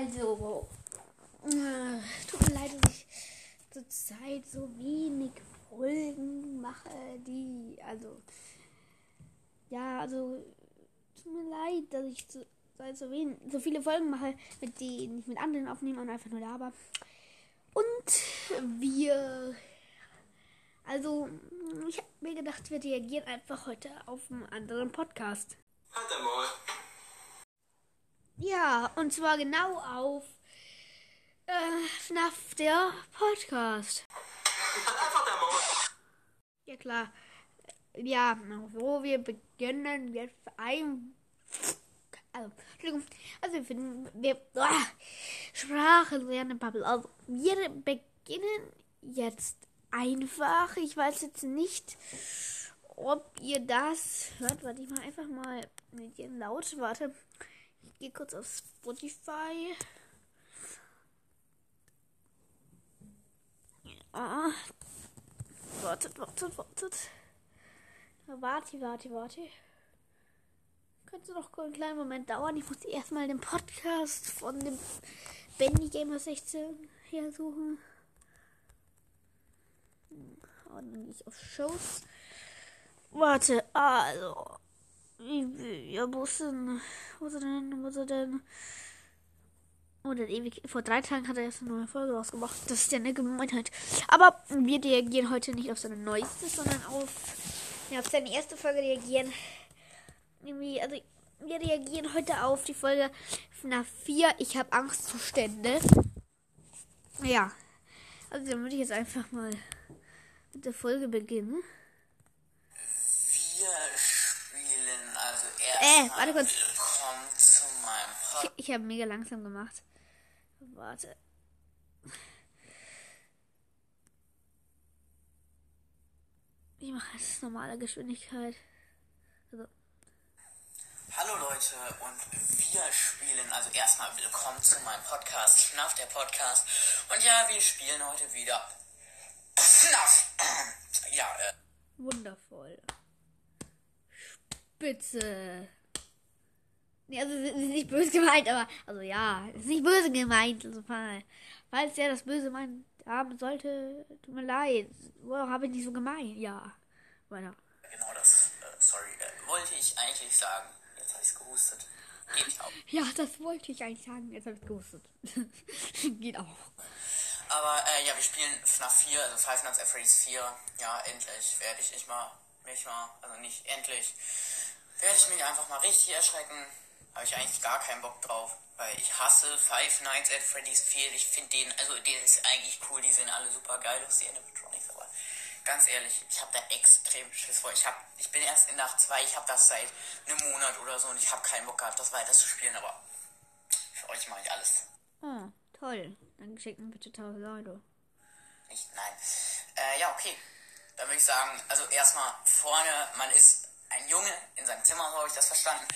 Also, äh, tut mir leid, dass ich zurzeit so wenig Folgen mache, die, also, ja, also, tut mir leid, dass ich so, so, so viele Folgen mache, mit denen ich mit anderen aufnehme und einfach nur laber. Und wir, also, ich habe mir gedacht, wir reagieren einfach heute auf einen anderen Podcast. Hat er mal. Ja, und zwar genau auf äh, FNAF, der Podcast. Ja, klar. Ja, wo wir beginnen, wir ein. Also. Also, wir finden. Wir. Ah, Sprache lernen, Bubble. Also, wir beginnen jetzt einfach. Ich weiß jetzt nicht, ob ihr das hört. Warte, ich mal einfach mal mit ihr laut. Warte. Ich gehe kurz auf Spotify. Ah. Wartet, wartet, wartet. Warte, warte, warte. Könnte noch einen kleinen Moment dauern. Ich muss erstmal den Podcast von dem Bendy Gamer 16 her suchen. Und gehe ich auf Shows. Warte, also. Ja, wo ist denn? Wo ist er denn? Wo ist er denn? Oh, der ewig. Vor drei Tagen hat er erst eine neue Folge rausgemacht. Das ist ja eine Gemeinheit. Aber wir reagieren heute nicht auf seine neueste, sondern auf, ja, auf seine erste Folge reagieren. Irgendwie, also wir reagieren heute auf die Folge FNAF 4. Ich habe Angstzustände. Ja. Also dann würde ich jetzt einfach mal mit der Folge beginnen. Wir Äh, warte kurz. Ich, ich habe mega langsam gemacht. Warte. Ich mache jetzt normale Geschwindigkeit. Also, Hallo Leute und wir spielen also erstmal willkommen zu meinem Podcast, FNAF der Podcast. Und ja, wir spielen heute wieder FNAF. Ja, äh, wundervoll. Spitze. Nee, also es ist nicht böse gemeint, aber also ja, es ist nicht böse gemeint. Also, fall- falls er das böse meint haben sollte, tut mir leid. Wow, habe ich nicht so gemeint. Ja. Weiter. genau das, äh, sorry, äh, wollte ich eigentlich sagen. Jetzt habe ich's gehustet. Geht nicht auf. Ja, das wollte ich eigentlich sagen. Jetzt habe ich gewusst. Geht auch. Aber äh, ja, wir spielen FNAF 4, also Five Nights at Freddy's 4. Ja, endlich werde ich mich mal, mich mal, also nicht endlich, werde ich mich einfach mal richtig erschrecken. Habe ich eigentlich gar keinen Bock drauf, weil ich hasse Five Nights at Freddy's 4. Ich finde den, also der ist eigentlich cool, die sehen alle super geil aus, die Animatronics, aber ganz ehrlich, ich habe da extrem Schiss vor. Ich, hab, ich bin erst in Nacht 2, ich habe das seit einem Monat oder so und ich habe keinen Bock gehabt, das weiter zu spielen, aber für euch mache ich alles. Oh, toll. Dann schicken bitte 1000 Euro. Nicht, nein. Äh, ja, okay. Dann würde ich sagen, also erstmal vorne, man ist ein Junge in seinem Zimmer, so habe ich das verstanden.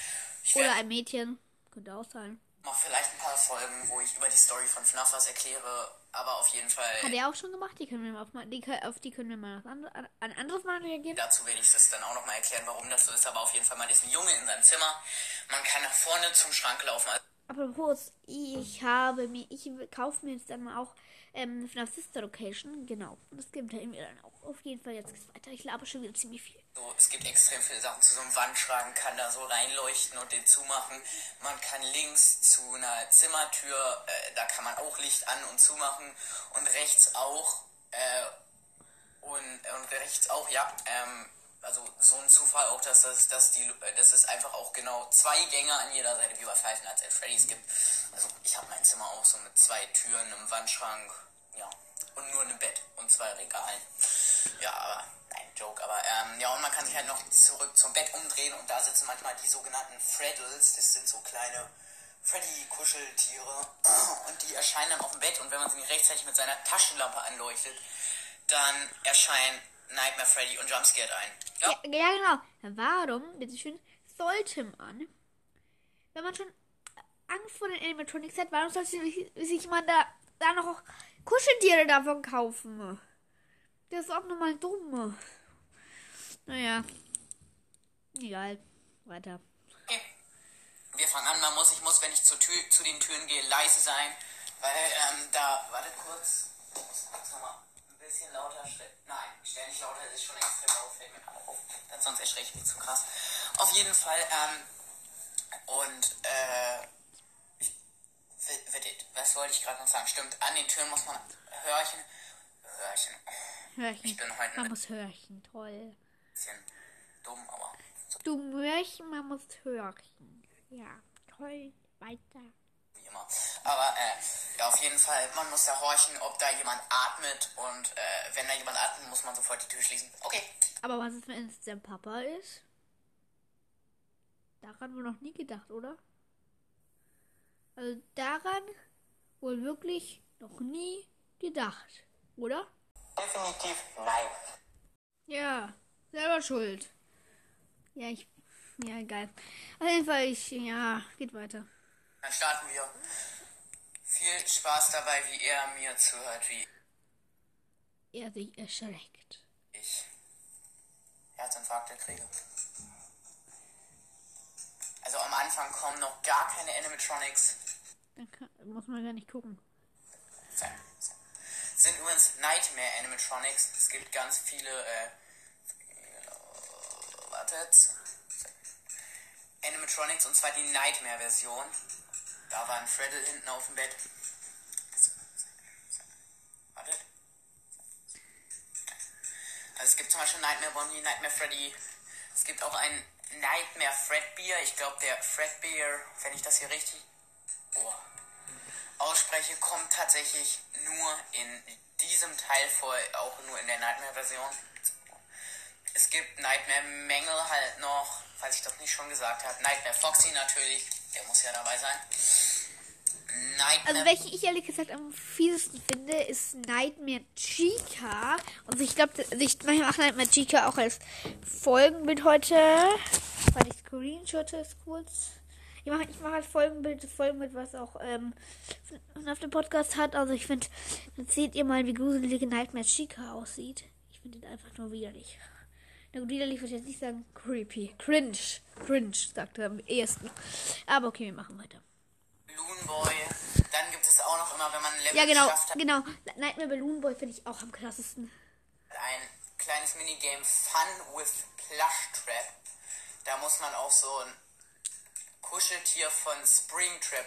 Ich Oder ein Mädchen. Könnte auch sein. mal vielleicht ein paar Folgen, wo ich über die Story von FNAF was erkläre, aber auf jeden Fall, Hat er auch schon gemacht? Die können wir mal auf, mal- die, auf die können wir mal andere, an- ein anderes Mal reagieren. dazu werde ich das dann auch nochmal erklären, warum das so ist, aber auf jeden Fall, man ist ein Junge in seinem Zimmer, man kann nach vorne zum Schrank laufen, also Apropos, ich habe mir, ich kaufe mir jetzt dann mal auch ähm, FNAF Sister Location. Genau. Das gibt mir dann auch. Auf jeden Fall, jetzt geht's weiter. Ich laber schon wieder ziemlich viel. So, es gibt extrem viele Sachen zu so einem Wandschrank, kann da so reinleuchten und den zumachen. Man kann links zu einer Zimmertür, äh, da kann man auch Licht an und zumachen und rechts auch äh, und, und rechts auch, ja, ähm, also so ein Zufall auch, dass das, dass die, äh, dass es einfach auch genau zwei Gänge an jeder Seite wie bei Five Nights at Freddy's gibt. Also ich habe mein Zimmer auch so mit zwei Türen, einem Wandschrank, ja, und nur einem Bett und zwei Regalen. Ja, aber nein, Joke, aber ähm, ja, und man kann sich halt noch zurück zum Bett umdrehen und da sitzen manchmal die sogenannten Freddles, das sind so kleine Freddy-Kuscheltiere und die erscheinen dann auf dem Bett und wenn man sie rechtzeitig mit seiner Taschenlampe anleuchtet, dann erscheinen Nightmare Freddy und Jumpscared ein. Ja, Ja, ja genau. Warum, bitteschön, sollte man, wenn man schon Angst vor den Animatronics hat, warum sollte sich, sich man da, da noch auch Kuscheltiere davon kaufen? Das ist auch nochmal dumm. Naja. Egal. Weiter. okay. Wir fang an. Man muss, ich muss, wenn ich zur Tür, zu den Türen gehe, leise sein. Weil, ähm, da, wartet kurz. Ich muss langsam mal ein bisschen lauter stellen. Nein, ich sonst erschrecke ich mich zu krass. Auf jeden Fall, ähm, und, äh, was wollte ich gerade noch sagen? Stimmt, an den Türen muss man Hörchen, Hörchen. Hörchen. Ich bin heute Man muss Hörchen, toll. bisschen dumm, aber so Du Hörchen, man muss Hörchen. Ja, toll. Weiter. Immer. Aber äh, ja, auf jeden Fall, man muss da horchen, ob da jemand atmet und äh, wenn da jemand atmet, muss man sofort die Tür schließen. Okay. Aber was ist, wenn es der Papa ist? Daran wohl noch nie gedacht, oder? Also daran wohl wirklich noch nie gedacht, oder? Definitiv nein. Ja, selber schuld. Ja, ich. Ja, egal. Auf jeden Fall, ich. Ja, geht weiter. Dann starten wir. Viel Spaß dabei, wie er mir zuhört, wie Er sich erschreckt. ich Herzinfarkte kriege. Also am Anfang kommen noch gar keine Animatronics. Dann kann, muss man gar nicht gucken. Sind übrigens Nightmare Animatronics. Es gibt ganz viele, äh, wartet. Animatronics und zwar die Nightmare-Version. Da war ein Freddle hinten auf dem Bett. Wartet. Also es gibt zum Beispiel Nightmare Bonnie, Nightmare Freddy. Es gibt auch ein Nightmare Fredbear. Ich glaube, der Fredbear, wenn ich das hier richtig oh, ausspreche, kommt tatsächlich nur in diesem Teil vor, auch nur in der Nightmare-Version. Es gibt Nightmare Mängel halt noch, falls ich das nicht schon gesagt habe. Nightmare Foxy natürlich, der muss ja dabei sein. Nightmare Also, welche ich ehrlich gesagt am fiesesten finde, ist Nightmare Chica. Und ich glaube, ich mache Nightmare Chica auch als Folgenbild heute. Weil ich screenshotte es kurz. Ich mache ich mache als Folgenbild Folgenbild, was auch ähm, auf dem Podcast hat. Also ich finde, dann seht ihr mal, wie gruselige Nightmare Chica aussieet. Ich finde ihn einfach nur widerlich. Widerlich würde ich jetzt nicht sagen, creepy. Cringe. Cringe, sagt er am ehesten. Aber okay, wir machen weiter. Balloon Boy. Dann gibt es auch noch immer, wenn man ein Level Ja, genau, geschafft hat, genau. Nightmare Balloon Boy finde ich auch am krassesten. ein kleines Minigame Fun with Plush Trap. Da muss man auf so ein Kuscheltier von Springtrap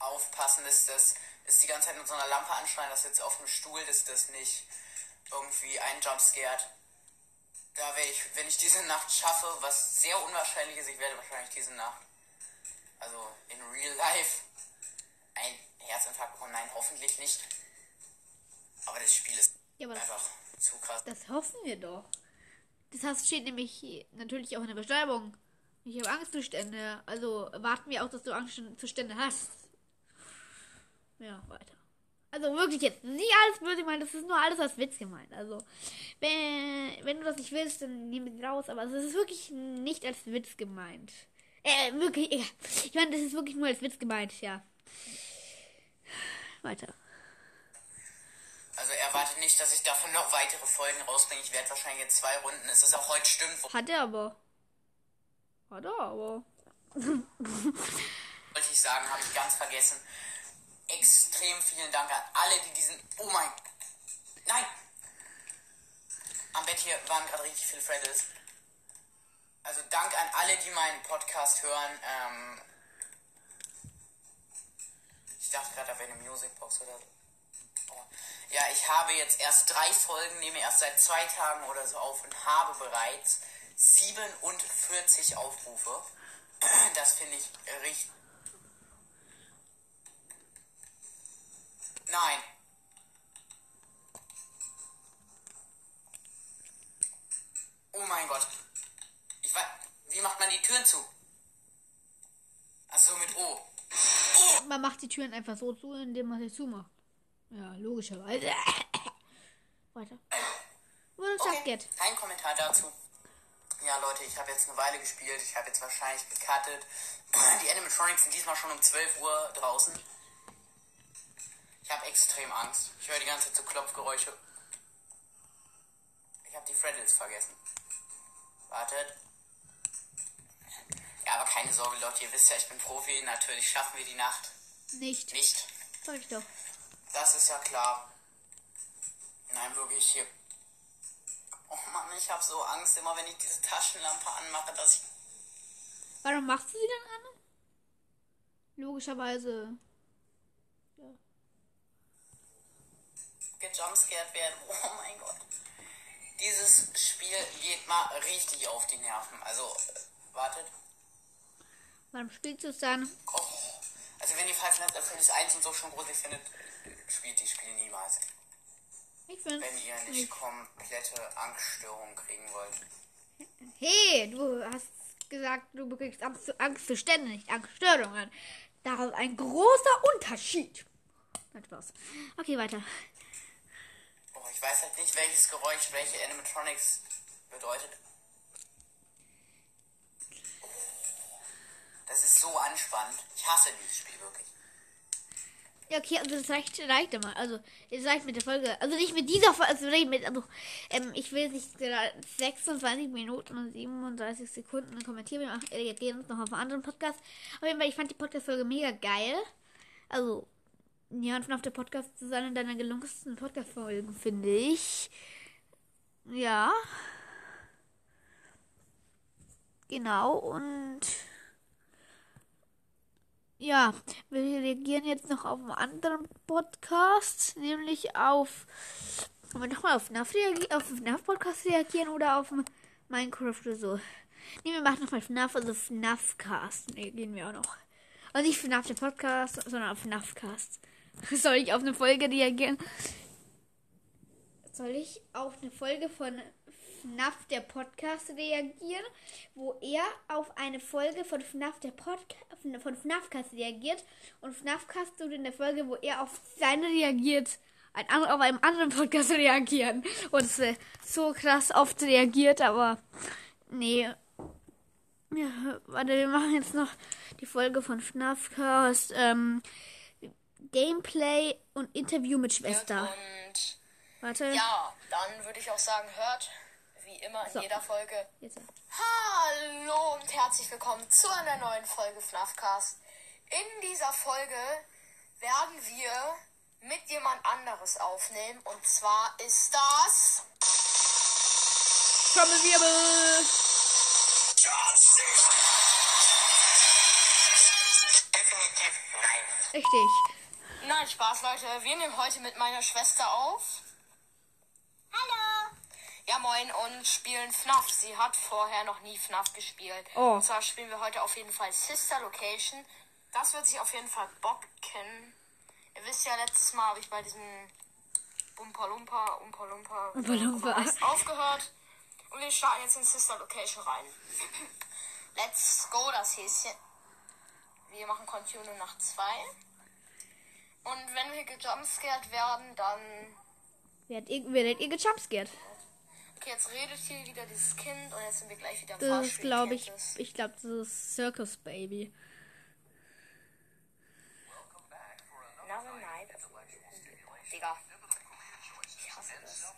aufpassen, dass das ist die ganze Zeit mit so einer Lampe anschreien, das jetzt auf dem Stuhl, dass das nicht irgendwie einen Jumpscared. Da wäre ich, wenn ich diese Nacht schaffe, was sehr unwahrscheinlich ist, ich werde wahrscheinlich diese Nacht, also in real life, ein Herzinfarkt bekommen. Nein, hoffentlich nicht. Aber das Spiel ist Ja, aber das, einfach zu krass. das hoffen wir doch. Das heißt, steht nämlich natürlich auch in der Beschreibung. Ich habe Angstzustände. Also warten wir auch, dass du Angstzustände hast. Ja, weiter. Also wirklich jetzt nicht alles böse gemeint, das ist nur alles als Witz gemeint. Also, wenn, wenn du das nicht willst, dann nimm es raus. Aber es ist wirklich nicht als Witz gemeint. Äh, wirklich, egal. Ich meine, das ist wirklich nur als Witz gemeint, ja. Weiter. Also erwarte nicht, dass ich davon noch weitere Folgen rausbringe. Ich werde wahrscheinlich jetzt zwei Runden. Es ist auch heute stimmt, Hat er aber. Hat er aber. wollte ich sagen, habe ich ganz vergessen. Vielen Dank an alle, die diesen. Oh mein. Nein! Am Bett hier waren gerade richtig viele Freddles. Also Dank an alle, die meinen Podcast hören. Ähm ich dachte gerade, da wäre eine Musicbox oder. Oh. Ja, ich habe jetzt erst drei Folgen, nehme erst seit zwei Tagen oder so auf und habe bereits 47 Aufrufe. Das finde ich richtig. Nein. Oh mein Gott. Ich weiß. Wie macht man die Türen zu? Achso, mit O. Man macht die Türen einfach so zu, indem man sie zumacht. Ja, logischerweise. Weiter. Wurde Okay. Subget. Kein Kommentar dazu. Ja, Leute, ich habe jetzt eine Weile gespielt. Ich habe jetzt wahrscheinlich gecuttet. Die Animatronics sind diesmal schon um 12 Uhr draußen. Ich habe extrem Angst. Ich höre die ganze Zeit so Klopfgeräusche. Ich habe die Freddles vergessen. Wartet. Ja, aber keine Sorge, Leute, ihr wisst ja, ich bin Profi. Natürlich schaffen wir die Nacht Nicht. nicht. Sag ich doch. Das ist ja klar. Nein, wirklich hier. Oh Mann, ich habe so Angst, immer wenn ich diese Taschenlampe anmache, dass ich. Warum machst du sie dann an? Logischerweise. Gejumpscared werde. Oh mein Gott. Dieses Spiel geht mal richtig auf die Nerven. Also, äh, wartet. Warum spielst du es dann? Oh. Also, wenn ihr Five Nights at Freddy's 1 und so schon gruselig findet, spielt die Spiele niemals. Ich finde. Wenn ihr nicht komplette Angststörungen kriegen wollt. Hey, du hast gesagt, du bekriegst Angst, Angstzustände, nicht Angststörungen. Da ist ein großer Unterschied. Nein, Spaß. Okay, weiter. Oh, ich weiß halt nicht, welches Geräusch welche Animatronics bedeutet. Das ist so anspannend. Ich hasse dieses Spiel wirklich. Ja, okay, also das reicht, reicht immer. Also, es reicht mit der Folge. Also nicht mit dieser Folge, also mit, also, ähm, ich will nicht gerade 26 Minuten und 37 Sekunden kommentieren. Wir machen, reagieren uns noch auf einen anderen Podcast. Auf jeden Fall, ich fand die Podcast-Folge mega geil. Also, ja, und auf der Podcast zu sein in deiner gelungensten Podcast-Folgen, finde ich. Ja. Genau, und ja, wir reagieren jetzt noch auf einen anderen Podcast, nämlich auf. Wollen wir nochmal auf FNAF, auf FNAF Podcast reagieren oder auf Minecraft oder so? Nee, wir machen nochmal FNAF, also FNAF Cast. Reagieren wir auch noch. Also nicht FNAF der Podcast, sondern auf FNAF Cast. Soll ich auf eine Folge reagieren? Soll ich auf eine Folge von FNAF der Podcast reagieren, wo er auf eine Folge von FNAF der Podcast von FNAFcast reagiert und FNAFcast tut in der Folge, wo er auf seine reagiert, ein anderer auf einem anderen Podcast reagieren und so krass oft reagiert, aber nee. Ja, warte, wir machen jetzt noch die Folge von FNAFcast ähm, Gameplay und Interview mit Schwester. Und Warte. ja, dann würde ich auch sagen, hört wie immer in So. jeder Folge. Jetzt. Hallo und herzlich willkommen zu einer neuen Folge FNAFcast. In dieser Folge werden wir mit jemand anderes aufnehmen und zwar ist das Trommelwirbel! Richtig. Nein, Spaß, Leute. Wir nehmen heute mit meiner Schwester auf. Hallo. Ja, moin und spielen FNAF. Sie hat vorher noch nie FNAF gespielt. Oh. Und zwar spielen wir heute auf jeden Fall Sister Location. Das wird sich auf jeden Fall Bob kennen. Ihr wisst ja, letztes Mal habe ich bei diesem Bumpa Lumpa, Umpa Lumpa, Oompa Loompa. heißt, aufgehört. Und wir starten jetzt in Sister Location rein. Let's go, das Häschen. Wir machen Continue nach 2. Und wenn wir gejumpscared werden, dann. Werdet ihr, werdet ihr gejumpscared? Okay, jetzt redet hier wieder dieses Kind und jetzt sind wir gleich wieder Das ist, glaube ich, ich glaube, das ist Circus Baby. Another night. Digga. Ich hasse das.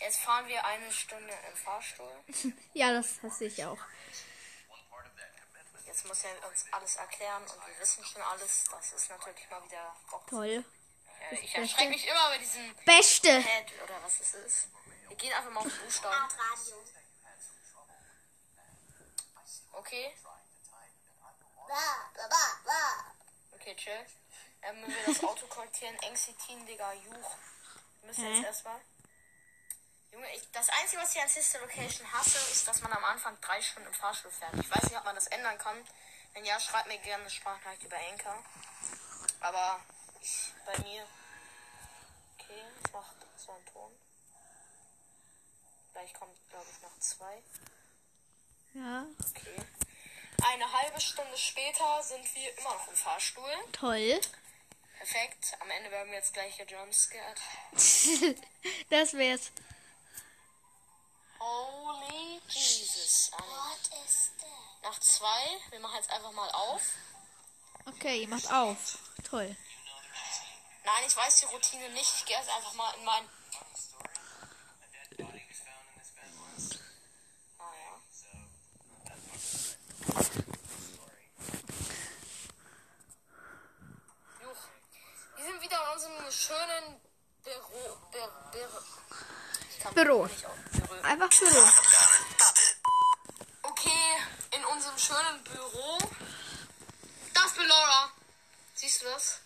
Jetzt fahren wir eine Stunde im Fahrstuhl. Ja, das hasse ich auch. Jetzt muss er uns alles erklären und wir wissen schon alles. Das ist natürlich mal wieder Bock. Toll. Äh, Ich erschrecke mich immer bei diesem Beste! Pad oder was es ist. Wir gehen einfach mal auf Buchstaben. Okay. Okay, chill. Ähm, wenn wir das Auto korrigieren, Exitin, Digga, Juch. Wir müssen jetzt erstmal. Junge, ich, das Einzige, was ich an Sister Location hasse, ist, dass man am Anfang drei Stunden im Fahrstuhl fährt. Ich weiß nicht, ob man das ändern kann. Wenn ja, schreibt mir gerne eine Sprachnachricht über Anchor. Aber ich, bei mir. Okay, ich mach so einen Ton. Gleich kommt, glaube ich, noch zwei. Ja, Okay. Eine halbe Stunde später sind wir immer noch im Fahrstuhl. toll. Perfekt. Am Ende werden wir jetzt gleich gejumpscared. das wär's. Holy Jesus. What is that? Nach zwei. Wir machen jetzt einfach mal auf. Okay, ihr macht auf. Toll. Nein, ich weiß die Routine nicht. Ich gehe jetzt einfach mal in mein. Ah, Wir sind wieder in unserem schönen Büro. Büro, Büro. Büro. Einfach Büro. Okay, in unserem schönen Büro. Das bin Laura. Siehst du das?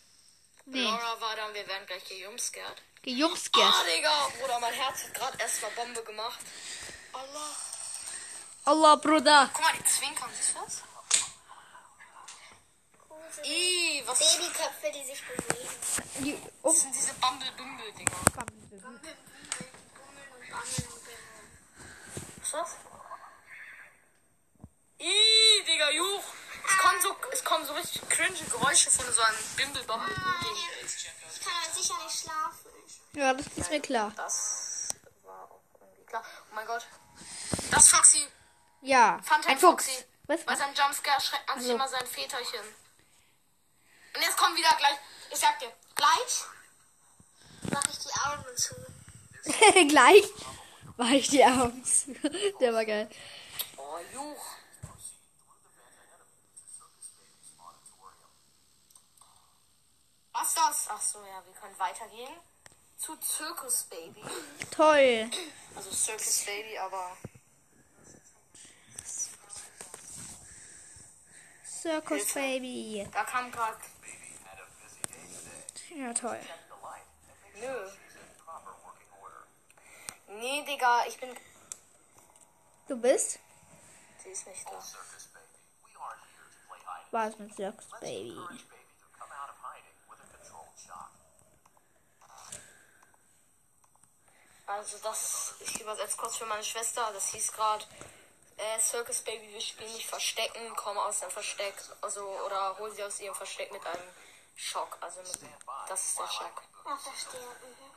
Nee, Laura war da und wir werden gleich gejumpscared. gejumscared. Ah, Digga, Bruder, mein Herz hat gerade erstmal Bombe gemacht. Allah. Allah, Bruder. Guck mal, die Zwinkern, siehst du das? Ih, was Babyköpfe, die sich bewegen. Die, um, sind diese Bumble-Bumble-Dinger? Bummeln, bummeln und bammeln und bimmeln. Was ist das? Ih, Digga, juch. Es kommen so, es kommen so richtig cringe Geräusche von so einem Bimble-Bumble-Ding. Ich kann halt sicher nicht schlafen. ja, das ist mir klar. Das war auch irgendwie klar. Oh mein Gott. Das Foxy. Ja, Phantom ein Fuchs. Foxy. Was? Bei seinem Jumpscare schreckt man sich Also- immer sein Väterchen. Und jetzt kommt wieder gleich. Ich sag dir, gleich. Mach ich die Augen. Gleich war ich die Augen zu. Der war geil. Oh, juch. Was ist das? Ach so, ja, wir können weitergehen. Zu Circus Baby. Toll. Also Circus Baby, aber. Circus Baby. Da kam gerade. Ja, toll. Nö. Nee, Digga, ich bin. Du bist? Sie ist nicht da. Was mit Circus Baby? Also das, ich übersetze kurz für meine Schwester, das hieß gerade, äh, Circus Baby, wir spielen nicht Verstecken, komm aus dem Versteck, also, oder hol sie aus ihrem Versteck mit einem Schock, also mit, das ist der Schock. Ja, verstehe. Mhm.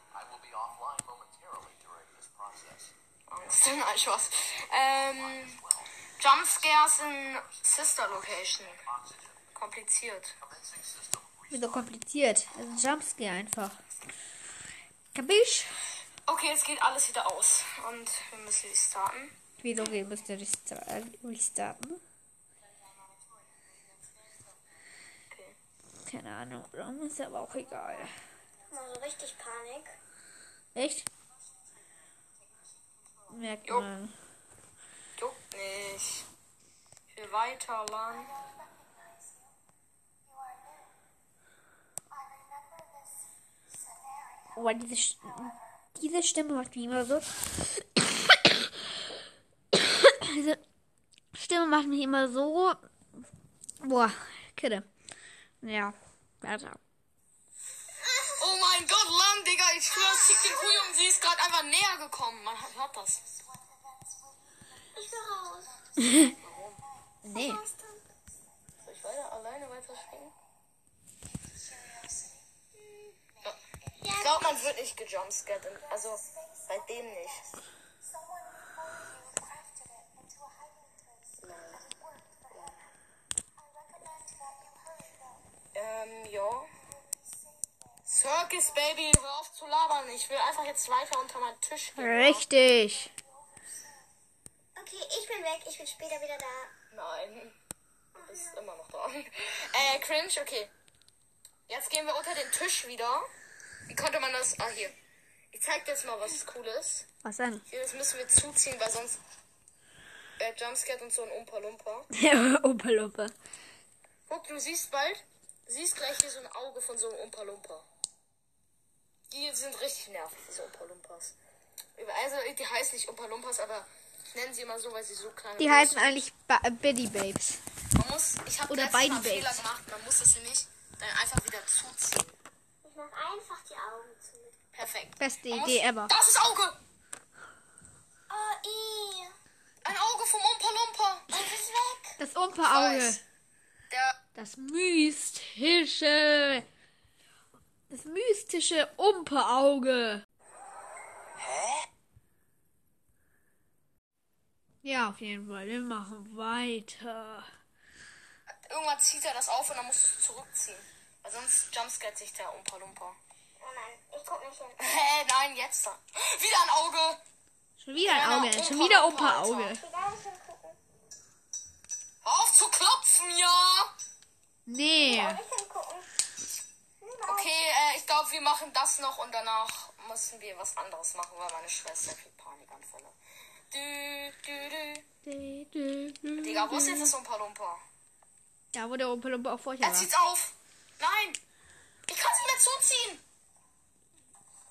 Angst, nein, Spaß. Ähm, Jumpscares in Sister Location. Kompliziert. Wieso kompliziert? Also Jumpscare einfach. Kapisch? Okay, jetzt geht alles wieder aus und wir müssen restarten. Wieso wir müssen resta- äh, restarten? Okay. Keine Ahnung. Warum ist aber auch egal. Mal so richtig Panik. Echt? Merkt Jo. man. Juckt nicht. Ich will weiter lang. Oh, diese, St- diese Stimme macht mich immer so. diese Stimme macht mich immer so. Boah, Kidde. Ja, weiter. Oh mein Gott, Lamm, Digga, ich schwör, es tickt den Kuh und sie ist gerade einfach näher gekommen. Man hat- hört das. Ich will raus. Nee. Soll ich weiter alleine weiter springen? Ich glaube, man wird nicht gejumpscared. Also bei dem nicht. Ähm, ja. Circus Baby, hör auf zu labern. Ich will einfach jetzt weiter unter meinen Tisch gehen. Richtig. Okay, ich bin weg. Ich bin später wieder da. Nein. Du bist immer noch da. Äh, cringe, okay. Jetzt gehen wir unter den Tisch wieder. Wie konnte man das? Ah, hier. Ich zeig dir jetzt mal was Cooles. Was denn? Hier, das müssen wir zuziehen, weil sonst äh, Jumpscare und so ein Umpa Lumpa. Ja, Opa Lupe. Guck, du siehst bald, du siehst gleich hier so ein Auge von so einem Umpa Lumpa. Die sind richtig nervig, diese Umpa Lumpas. Also, die heißen nicht Umpa Lumpas, aber ich nenne sie immer so, weil sie so klein Die heißen eigentlich ba äh, Biddy Babes. Man muss, ich habe Oder letztes Mal einen Fehler Babes. gemacht, man muss es nämlich dann einfach wieder zuziehen. Ich mach einfach die Augen zu. Perfekt. Beste Man Idee muss, ever. Das ist Auge! Oh, ih. Ein Auge vom Umpa Lumpa! Und ist weg. Das Umpa-Auge. Das mystische. Das mystische Umpa-Auge. Ja, auf jeden Fall. Wir machen weiter. irgendwann zieht er das auf und dann musst du es zurückziehen. Weil sonst jumpscaret sich der Umpa Lumpa. Oh nein, ich guck nicht hin. Hä, nein, jetzt dann. Wieder ein Auge! Schon wieder ein Auge. Umpa- Schon wieder Umpa, gucken. Hör auf zu klopfen, ja! Nee. Gucken. Okay, äh, ich glaube, wir machen das noch und danach müssen wir was anderes machen, weil meine Schwester kriegt Panikanfälle. Du, du, du. Digga, wo ist jetzt das Umpa Lumpa? Da, wo der Ompelumpe auch vorher Er war. zieht's auf! Nein! Ich kann sie wieder zuziehen!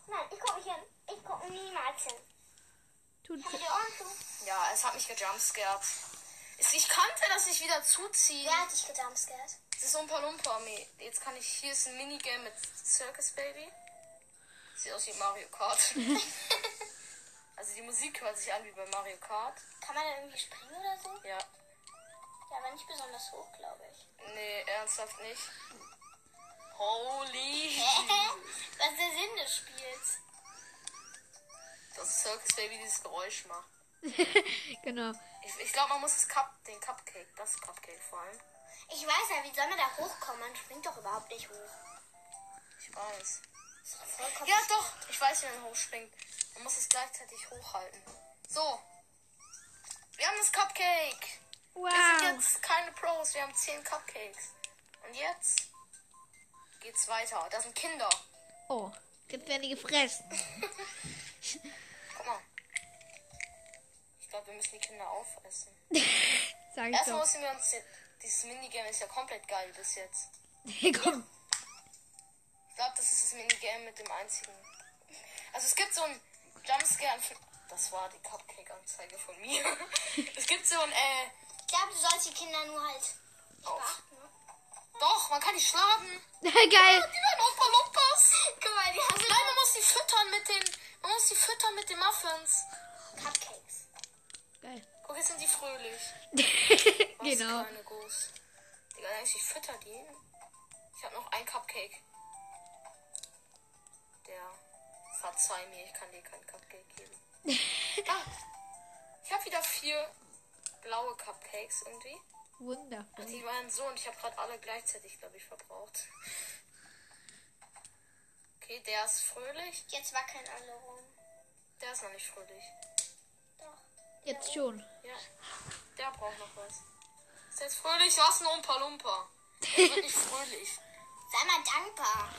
Nein, ich guck mich hin. Ich guck niemals hin. Tut Ohren zu. Ja, es hat mich gejumpscared. Ich ich kannte das nicht wieder zuziehen. Wer hat dich gedumpscared? Das ist Umpa Lumpa. Me- Jetzt kann ich. Hier ist ein Minigame mit Circus Baby. Sieht aus wie Mario Kart. also die Musik hört sich an wie bei Mario Kart. Kann man da irgendwie springen oder so? Ja. Ja, aber nicht besonders hoch, glaube ich. Nee, ernsthaft nicht. Holy. Was ist der Sinn des Spiels? Das Circus Baby dieses Geräusch macht. genau. Ich, ich glaube, man muss das Cup, den Cupcake, das Cupcake vor allem. Ich weiß ja, wie soll man da hochkommen? Man springt doch überhaupt nicht hoch. Ich weiß. Das doch Ja, doch. Ich weiß, wie man hochspringt. Man muss es gleichzeitig hochhalten. So. Wir haben das Cupcake. Wir sind Wow. jetzt keine Pros. Wir haben 10 Cupcakes. Und jetzt geht's weiter. Da sind Kinder. Oh, jetzt werden die gefressen. Guck mal. Ich glaube, wir müssen die Kinder aufessen. Sag ich Erstmal doch. müssen wir uns... Dieses Minigame ist ja komplett geil bis jetzt. Komm. Ich glaube, das ist das Minigame mit dem einzigen. Also es gibt so ein Jumpscare. Das war die Cupcake-Anzeige von mir. es gibt so ein, äh, Ich glaube, du sollst die Kinder nur halt auf. beachten. Ne? Doch, man kann die schlagen. Geil. Die werden Opa Lumpas. Guck mal, die haben Nein, man muss die füttern mit den, man muss die füttern mit den Muffins. Cupcakes. Geil. Guck, jetzt sind die fröhlich. Genau. Goose. Digga, ich fütter die? Ich habe noch ein Cupcake. Der, verzeih mir, ich kann dir kein Cupcake geben. ah, ich habe wieder vier blaue Cupcakes irgendwie. Wundervoll. Die waren so und ich habe gerade alle gleichzeitig, glaube ich, verbraucht. Okay, der ist fröhlich. Jetzt wackeln alle rum. Der ist noch nicht fröhlich. Doch. Jetzt schon. Ja, der braucht noch was. Ist jetzt fröhlich? Was ein Umpa Lumpa. Der wird nicht fröhlich. Sei mal dankbar.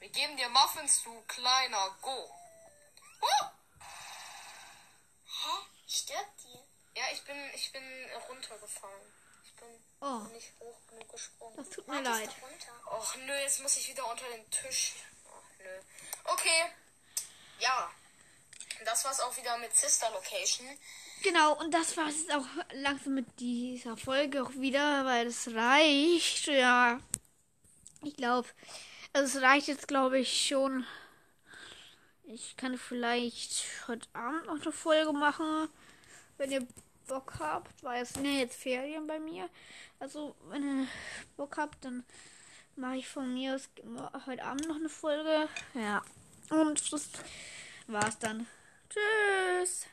Wir geben dir Muffins, du kleiner Go. Huh! Hä? Stirbt die? Ja, ich bin, ich bin runtergefallen. Ich bin Oh, nicht hoch genug gesprungen. das tut mir Warte, leid. Och nö, jetzt muss ich wieder unter den Tisch. Ach nö. Okay. Ja. Das war's auch wieder mit Sister Location. Genau, und das war es jetzt auch langsam mit dieser Folge auch wieder, weil es reicht. Ja, ich glaube, also es reicht jetzt, glaube ich, schon. Ich kann vielleicht heute Abend noch eine Folge machen, wenn ihr Bock habt, weil es sind ja jetzt Ferien bei mir. Also, wenn ihr Bock habt, dann mache ich von mir aus heute Abend noch eine Folge. Ja, und das war's dann. Tschüss.